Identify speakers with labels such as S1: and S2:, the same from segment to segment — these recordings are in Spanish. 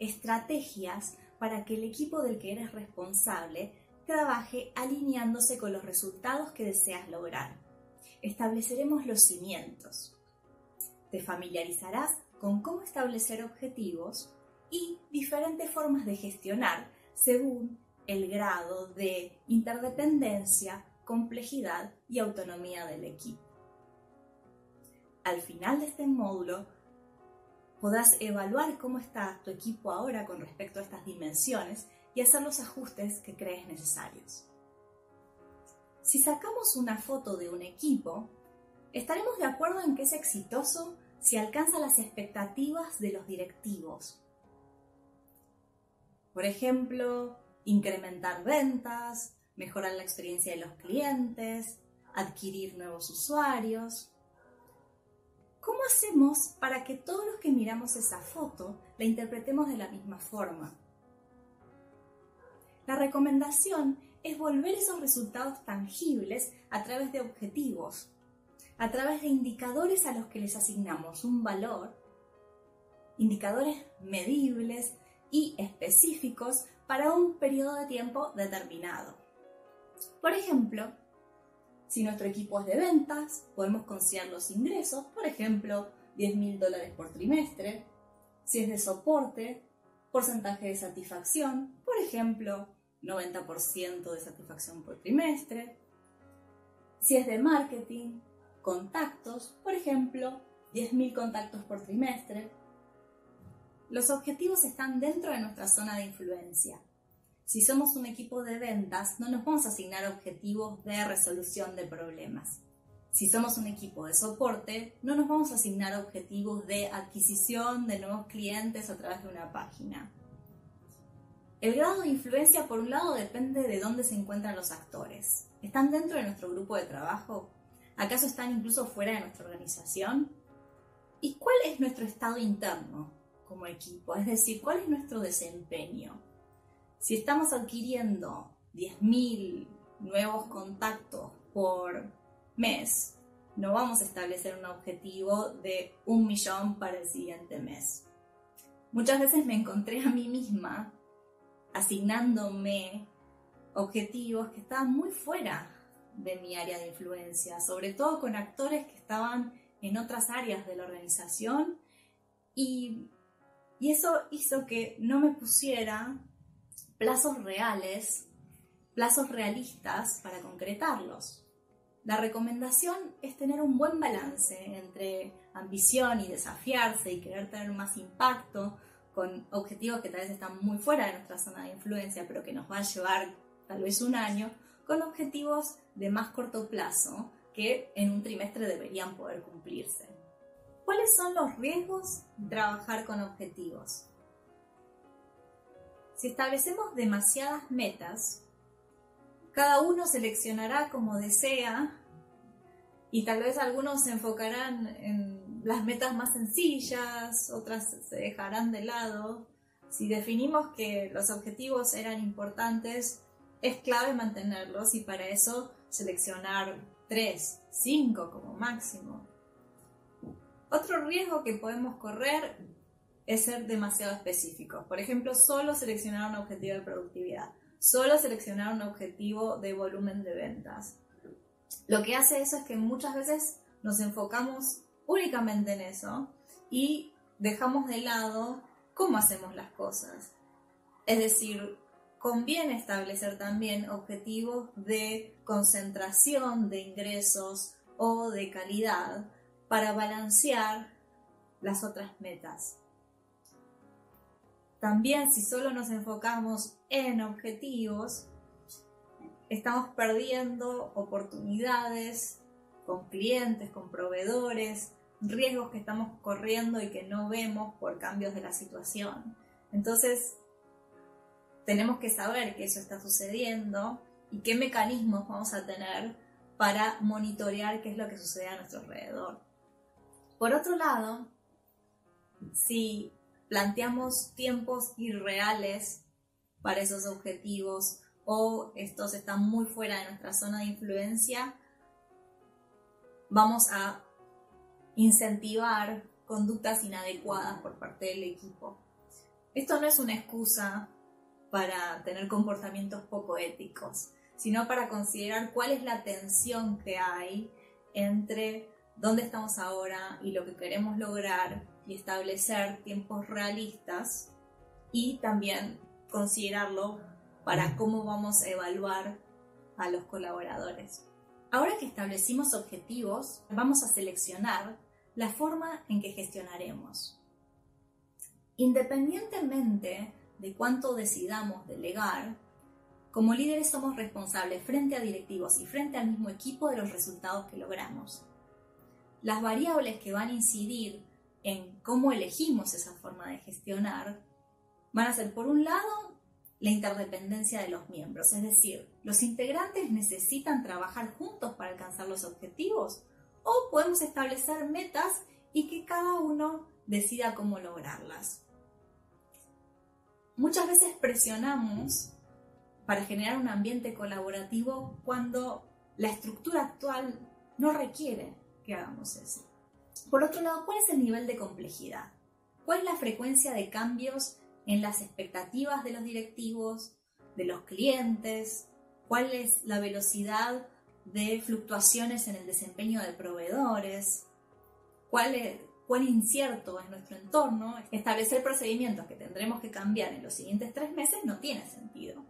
S1: estrategias para que el equipo del que eres responsable trabaje alineándose con los resultados que deseas lograr. Estableceremos los cimientos. Te familiarizarás con cómo establecer objetivos y diferentes formas de gestionar según el grado de interdependencia, complejidad y autonomía del equipo. Al final de este módulo podrás evaluar cómo está tu equipo ahora con respecto a estas dimensiones y hacer los ajustes que crees necesarios. Si sacamos una foto de un equipo, estaremos de acuerdo en que es exitoso si alcanza las expectativas de los directivos. Por ejemplo, incrementar ventas, mejorar la experiencia de los clientes, adquirir nuevos usuarios. ¿Cómo hacemos para que todos los que miramos esa foto la interpretemos de la misma forma? La recomendación es volver esos resultados tangibles a través de objetivos, a través de indicadores a los que les asignamos un valor, indicadores medibles y específicos para un periodo de tiempo determinado. Por ejemplo, si nuestro equipo es de ventas, podemos considerar los ingresos, por ejemplo, 10 mil dólares por trimestre. Si es de soporte, porcentaje de satisfacción, por ejemplo, 90% de satisfacción por trimestre. Si es de marketing, contactos, por ejemplo, 10.000 contactos por trimestre. Los objetivos están dentro de nuestra zona de influencia. Si somos un equipo de ventas, no nos vamos a asignar objetivos de resolución de problemas. Si somos un equipo de soporte, no nos vamos a asignar objetivos de adquisición de nuevos clientes a través de una página. El grado de influencia, por un lado, depende de dónde se encuentran los actores. ¿Están dentro de nuestro grupo de trabajo? ¿Acaso están incluso fuera de nuestra organización? ¿Y cuál es nuestro estado interno como equipo? Es decir, ¿cuál es nuestro desempeño? Si estamos adquiriendo 10.000 nuevos contactos por mes, no vamos a establecer un objetivo de un millón para el siguiente mes. Muchas veces me encontré a mí misma asignándome objetivos que estaban muy fuera de mi área de influencia, sobre todo con actores que estaban en otras áreas de la organización y, y eso hizo que no me pusiera plazos reales, plazos realistas para concretarlos. La recomendación es tener un buen balance entre ambición y desafiarse y querer tener más impacto, con objetivos que tal vez están muy fuera de nuestra zona de influencia, pero que nos va a llevar tal vez un año, con objetivos de más corto plazo que en un trimestre deberían poder cumplirse. ¿Cuáles son los riesgos de trabajar con objetivos? Si establecemos demasiadas metas, cada uno seleccionará como desea y tal vez algunos se enfocarán en las metas más sencillas, otras se dejarán de lado. Si definimos que los objetivos eran importantes, es clave mantenerlos y para eso seleccionar tres, cinco como máximo. Otro riesgo que podemos correr es ser demasiado específicos. Por ejemplo, solo seleccionar un objetivo de productividad, solo seleccionar un objetivo de volumen de ventas. Lo que hace eso es que muchas veces nos enfocamos únicamente en eso y dejamos de lado cómo hacemos las cosas. Es decir, conviene establecer también objetivos de concentración de ingresos o de calidad para balancear las otras metas. También si solo nos enfocamos en objetivos, estamos perdiendo oportunidades con clientes, con proveedores, riesgos que estamos corriendo y que no vemos por cambios de la situación. Entonces, tenemos que saber que eso está sucediendo y qué mecanismos vamos a tener para monitorear qué es lo que sucede a nuestro alrededor. Por otro lado, si planteamos tiempos irreales para esos objetivos o estos están muy fuera de nuestra zona de influencia, vamos a incentivar conductas inadecuadas por parte del equipo. Esto no es una excusa para tener comportamientos poco éticos, sino para considerar cuál es la tensión que hay entre dónde estamos ahora y lo que queremos lograr y establecer tiempos realistas y también considerarlo para cómo vamos a evaluar a los colaboradores. Ahora que establecimos objetivos, vamos a seleccionar la forma en que gestionaremos. Independientemente de cuánto decidamos delegar, como líderes somos responsables frente a directivos y frente al mismo equipo de los resultados que logramos. Las variables que van a incidir en cómo elegimos esa forma de gestionar van a ser, por un lado, la interdependencia de los miembros, es decir, los integrantes necesitan trabajar juntos para alcanzar los objetivos o podemos establecer metas y que cada uno decida cómo lograrlas. Muchas veces presionamos para generar un ambiente colaborativo cuando la estructura actual no requiere que hagamos eso. Por otro lado, ¿cuál es el nivel de complejidad? ¿Cuál es la frecuencia de cambios en las expectativas de los directivos, de los clientes? ¿Cuál es la velocidad de fluctuaciones en el desempeño de proveedores? ¿Cuál es, cuán incierto es nuestro entorno? Establecer procedimientos que tendremos que cambiar en los siguientes tres meses no tiene sentido.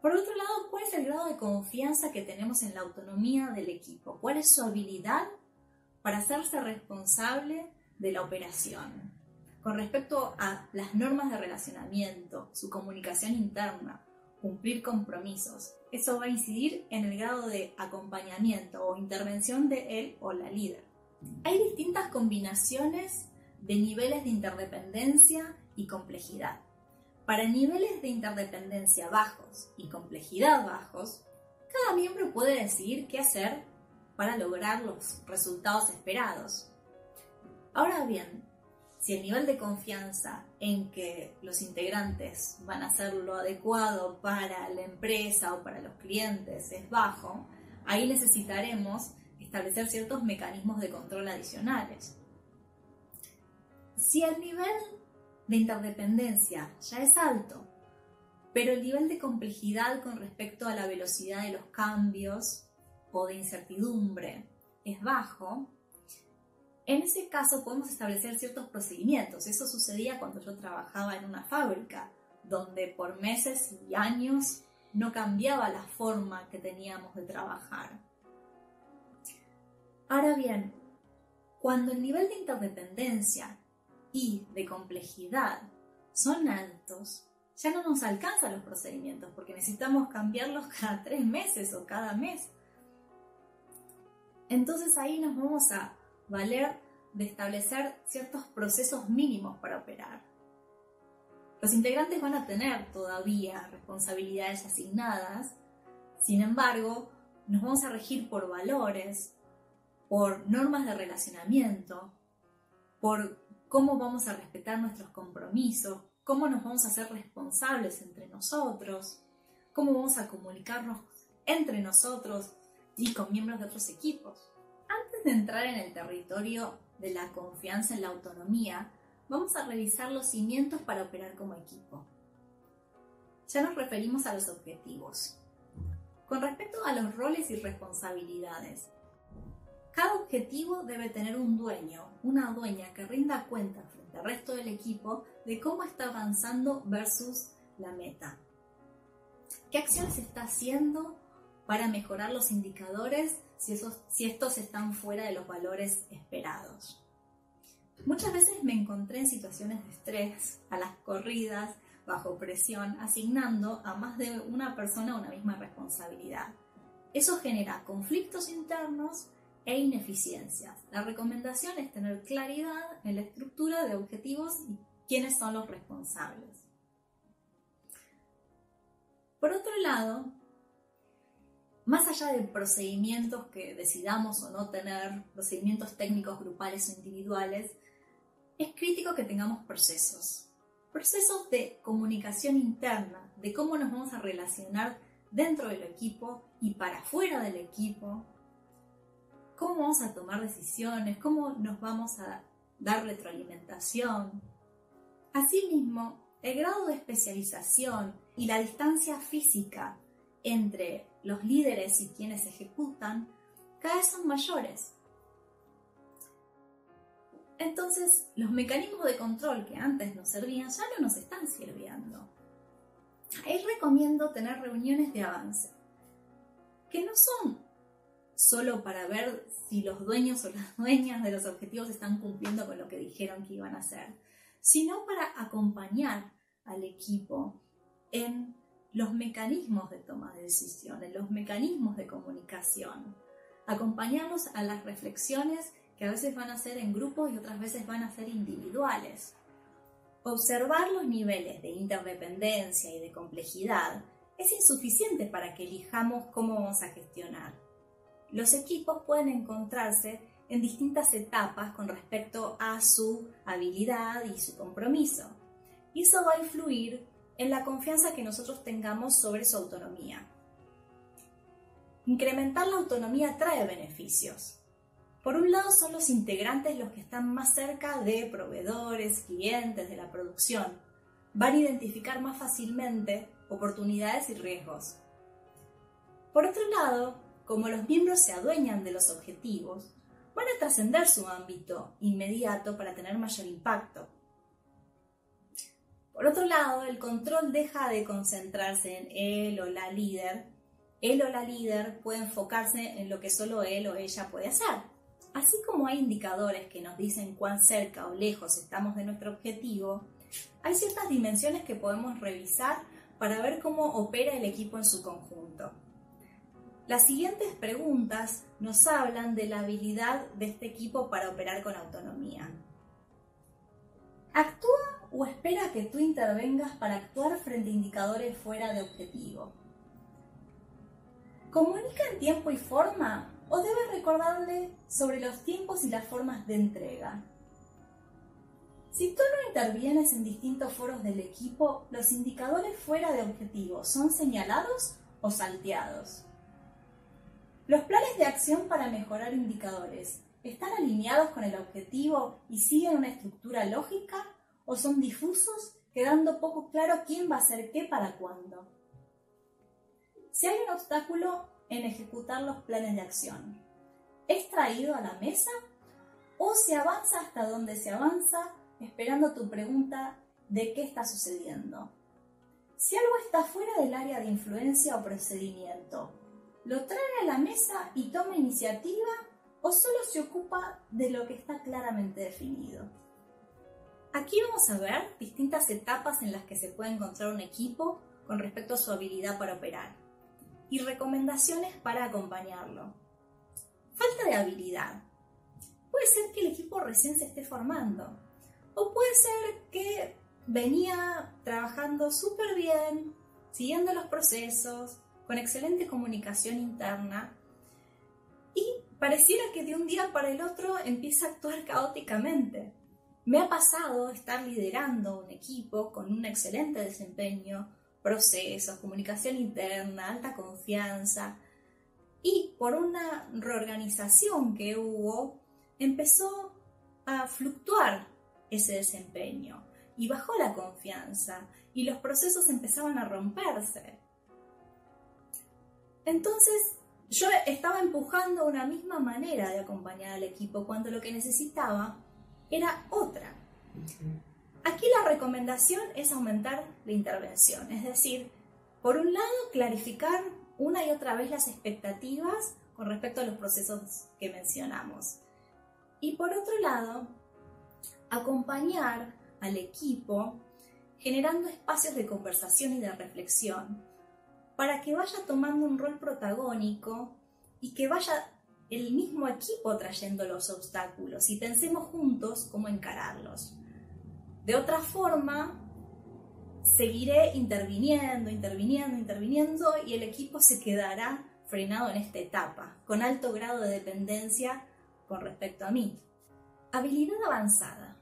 S1: Por otro lado, ¿cuál es el grado de confianza que tenemos en la autonomía del equipo? ¿Cuál es su habilidad para hacerse responsable de la operación? Con respecto a las normas de relacionamiento, su comunicación interna, cumplir compromisos, eso va a incidir en el grado de acompañamiento o intervención de él o la líder. Hay distintas combinaciones de niveles de interdependencia y complejidad. Para niveles de interdependencia bajos y complejidad bajos, cada miembro puede decidir qué hacer para lograr los resultados esperados. Ahora bien, si el nivel de confianza en que los integrantes van a hacer lo adecuado para la empresa o para los clientes es bajo, ahí necesitaremos establecer ciertos mecanismos de control adicionales. Si el nivel de interdependencia ya es alto, pero el nivel de complejidad con respecto a la velocidad de los cambios o de incertidumbre es bajo, en ese caso podemos establecer ciertos procedimientos. Eso sucedía cuando yo trabajaba en una fábrica, donde por meses y años no cambiaba la forma que teníamos de trabajar. Ahora bien, cuando el nivel de interdependencia y de complejidad son altos, ya no nos alcanzan los procedimientos porque necesitamos cambiarlos cada tres meses o cada mes. Entonces ahí nos vamos a valer de establecer ciertos procesos mínimos para operar. Los integrantes van a tener todavía responsabilidades asignadas, sin embargo, nos vamos a regir por valores, por normas de relacionamiento, por cómo vamos a respetar nuestros compromisos, cómo nos vamos a hacer responsables entre nosotros, cómo vamos a comunicarnos entre nosotros y con miembros de otros equipos. Antes de entrar en el territorio de la confianza en la autonomía, vamos a revisar los cimientos para operar como equipo. Ya nos referimos a los objetivos. Con respecto a los roles y responsabilidades, cada objetivo debe tener un dueño, una dueña que rinda cuenta frente al resto del equipo de cómo está avanzando versus la meta. ¿Qué acciones está haciendo para mejorar los indicadores si, si estos están fuera de los valores esperados? Muchas veces me encontré en situaciones de estrés, a las corridas, bajo presión, asignando a más de una persona una misma responsabilidad. Eso genera conflictos internos e ineficiencias. La recomendación es tener claridad en la estructura de objetivos y quiénes son los responsables. Por otro lado, más allá de procedimientos que decidamos o no tener, procedimientos técnicos grupales o individuales, es crítico que tengamos procesos. Procesos de comunicación interna, de cómo nos vamos a relacionar dentro del equipo y para fuera del equipo, cómo vamos a tomar decisiones, cómo nos vamos a dar retroalimentación. Asimismo, el grado de especialización y la distancia física entre los líderes y quienes ejecutan cada vez son mayores. Entonces, los mecanismos de control que antes nos servían ya no nos están sirviendo. Ahí recomiendo tener reuniones de avance, que no son solo para ver si los dueños o las dueñas de los objetivos están cumpliendo con lo que dijeron que iban a hacer, sino para acompañar al equipo en los mecanismos de toma de decisiones, los mecanismos de comunicación, acompañarlos a las reflexiones que a veces van a ser en grupos y otras veces van a ser individuales. Observar los niveles de interdependencia y de complejidad es insuficiente para que elijamos cómo vamos a gestionar. Los equipos pueden encontrarse en distintas etapas con respecto a su habilidad y su compromiso. Y eso va a influir en la confianza que nosotros tengamos sobre su autonomía. Incrementar la autonomía trae beneficios. Por un lado son los integrantes los que están más cerca de proveedores, clientes, de la producción. Van a identificar más fácilmente oportunidades y riesgos. Por otro lado, como los miembros se adueñan de los objetivos, van a trascender su ámbito inmediato para tener mayor impacto. Por otro lado, el control deja de concentrarse en él o la líder. Él o la líder puede enfocarse en lo que solo él o ella puede hacer. Así como hay indicadores que nos dicen cuán cerca o lejos estamos de nuestro objetivo, hay ciertas dimensiones que podemos revisar para ver cómo opera el equipo en su conjunto. Las siguientes preguntas nos hablan de la habilidad de este equipo para operar con autonomía. ¿Actúa o espera que tú intervengas para actuar frente a indicadores fuera de objetivo? ¿Comunica en tiempo y forma o debes recordarle sobre los tiempos y las formas de entrega? Si tú no intervienes en distintos foros del equipo, los indicadores fuera de objetivo son señalados o salteados. Los planes de acción para mejorar indicadores están alineados con el objetivo y siguen una estructura lógica o son difusos, quedando poco claro quién va a hacer qué para cuándo. Si hay un obstáculo en ejecutar los planes de acción, ¿es traído a la mesa o se avanza hasta donde se avanza esperando tu pregunta de qué está sucediendo? Si algo está fuera del área de influencia o procedimiento, lo trae a la mesa y toma iniciativa o solo se ocupa de lo que está claramente definido. Aquí vamos a ver distintas etapas en las que se puede encontrar un equipo con respecto a su habilidad para operar y recomendaciones para acompañarlo. Falta de habilidad. Puede ser que el equipo recién se esté formando o puede ser que venía trabajando súper bien, siguiendo los procesos, con excelente comunicación interna y pareciera que de un día para el otro empieza a actuar caóticamente. Me ha pasado estar liderando un equipo con un excelente desempeño, procesos, comunicación interna, alta confianza y por una reorganización que hubo empezó a fluctuar ese desempeño y bajó la confianza y los procesos empezaban a romperse. Entonces, yo estaba empujando una misma manera de acompañar al equipo cuando lo que necesitaba era otra. Aquí la recomendación es aumentar la intervención, es decir, por un lado, clarificar una y otra vez las expectativas con respecto a los procesos que mencionamos. Y por otro lado, acompañar al equipo generando espacios de conversación y de reflexión para que vaya tomando un rol protagónico y que vaya el mismo equipo trayendo los obstáculos y pensemos juntos cómo encararlos. De otra forma, seguiré interviniendo, interviniendo, interviniendo y el equipo se quedará frenado en esta etapa, con alto grado de dependencia con respecto a mí. Habilidad avanzada.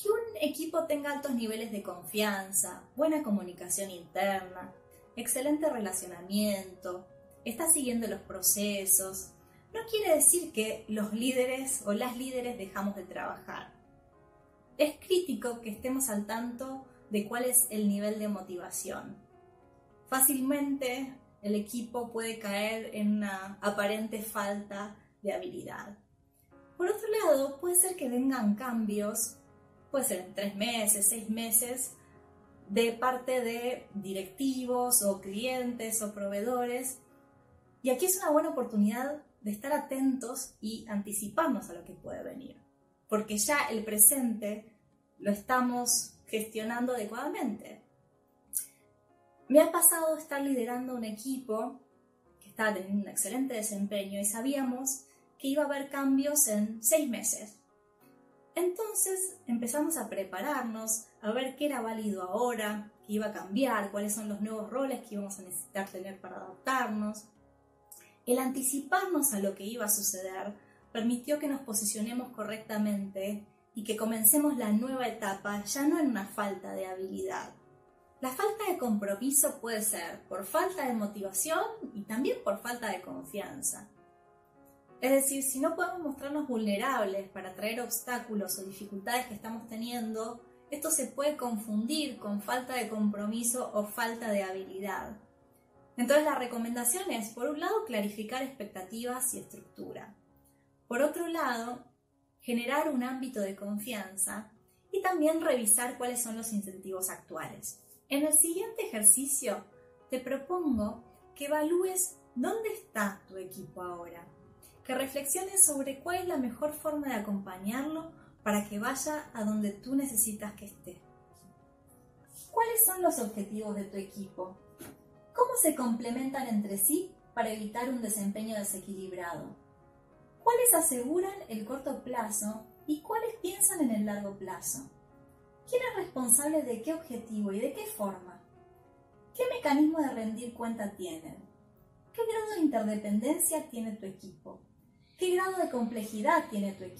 S1: Que un equipo tenga altos niveles de confianza, buena comunicación interna, excelente relacionamiento, está siguiendo los procesos. No quiere decir que los líderes o las líderes dejamos de trabajar. es crítico que estemos al tanto de cuál es el nivel de motivación. Fácilmente el equipo puede caer en una aparente falta de habilidad. Por otro lado, puede ser que vengan cambios, puede ser en tres meses, seis meses, de parte de directivos o clientes o proveedores. Y aquí es una buena oportunidad de estar atentos y anticiparnos a lo que puede venir, porque ya el presente lo estamos gestionando adecuadamente. Me ha pasado estar liderando un equipo que estaba teniendo un excelente desempeño y sabíamos que iba a haber cambios en seis meses. Entonces empezamos a prepararnos, a ver qué era válido ahora, qué iba a cambiar, cuáles son los nuevos roles que íbamos a necesitar tener para adaptarnos. El anticiparnos a lo que iba a suceder permitió que nos posicionemos correctamente y que comencemos la nueva etapa ya no en una falta de habilidad. La falta de compromiso puede ser por falta de motivación y también por falta de confianza. Es decir, si no podemos mostrarnos vulnerables para traer obstáculos o dificultades que estamos teniendo, esto se puede confundir con falta de compromiso o falta de habilidad. Entonces la recomendación es, por un lado, clarificar expectativas y estructura. Por otro lado, generar un ámbito de confianza y también revisar cuáles son los incentivos actuales. En el siguiente ejercicio te propongo que evalúes dónde está tu equipo ahora, que reflexiones sobre cuál es la mejor forma de acompañarlo para que vaya a donde tú necesitas que esté. ¿Cuáles son los objetivos de tu equipo? ¿Cómo se complementan entre sí para evitar un desempeño desequilibrado? ¿Cuáles aseguran el corto plazo y cuáles piensan en el largo plazo? ¿Quién es responsable de qué objetivo y de qué forma? ¿Qué mecanismo de rendir cuenta tienen? ¿Qué grado de interdependencia tiene tu equipo? ¿Qué grado de complejidad tiene tu equipo?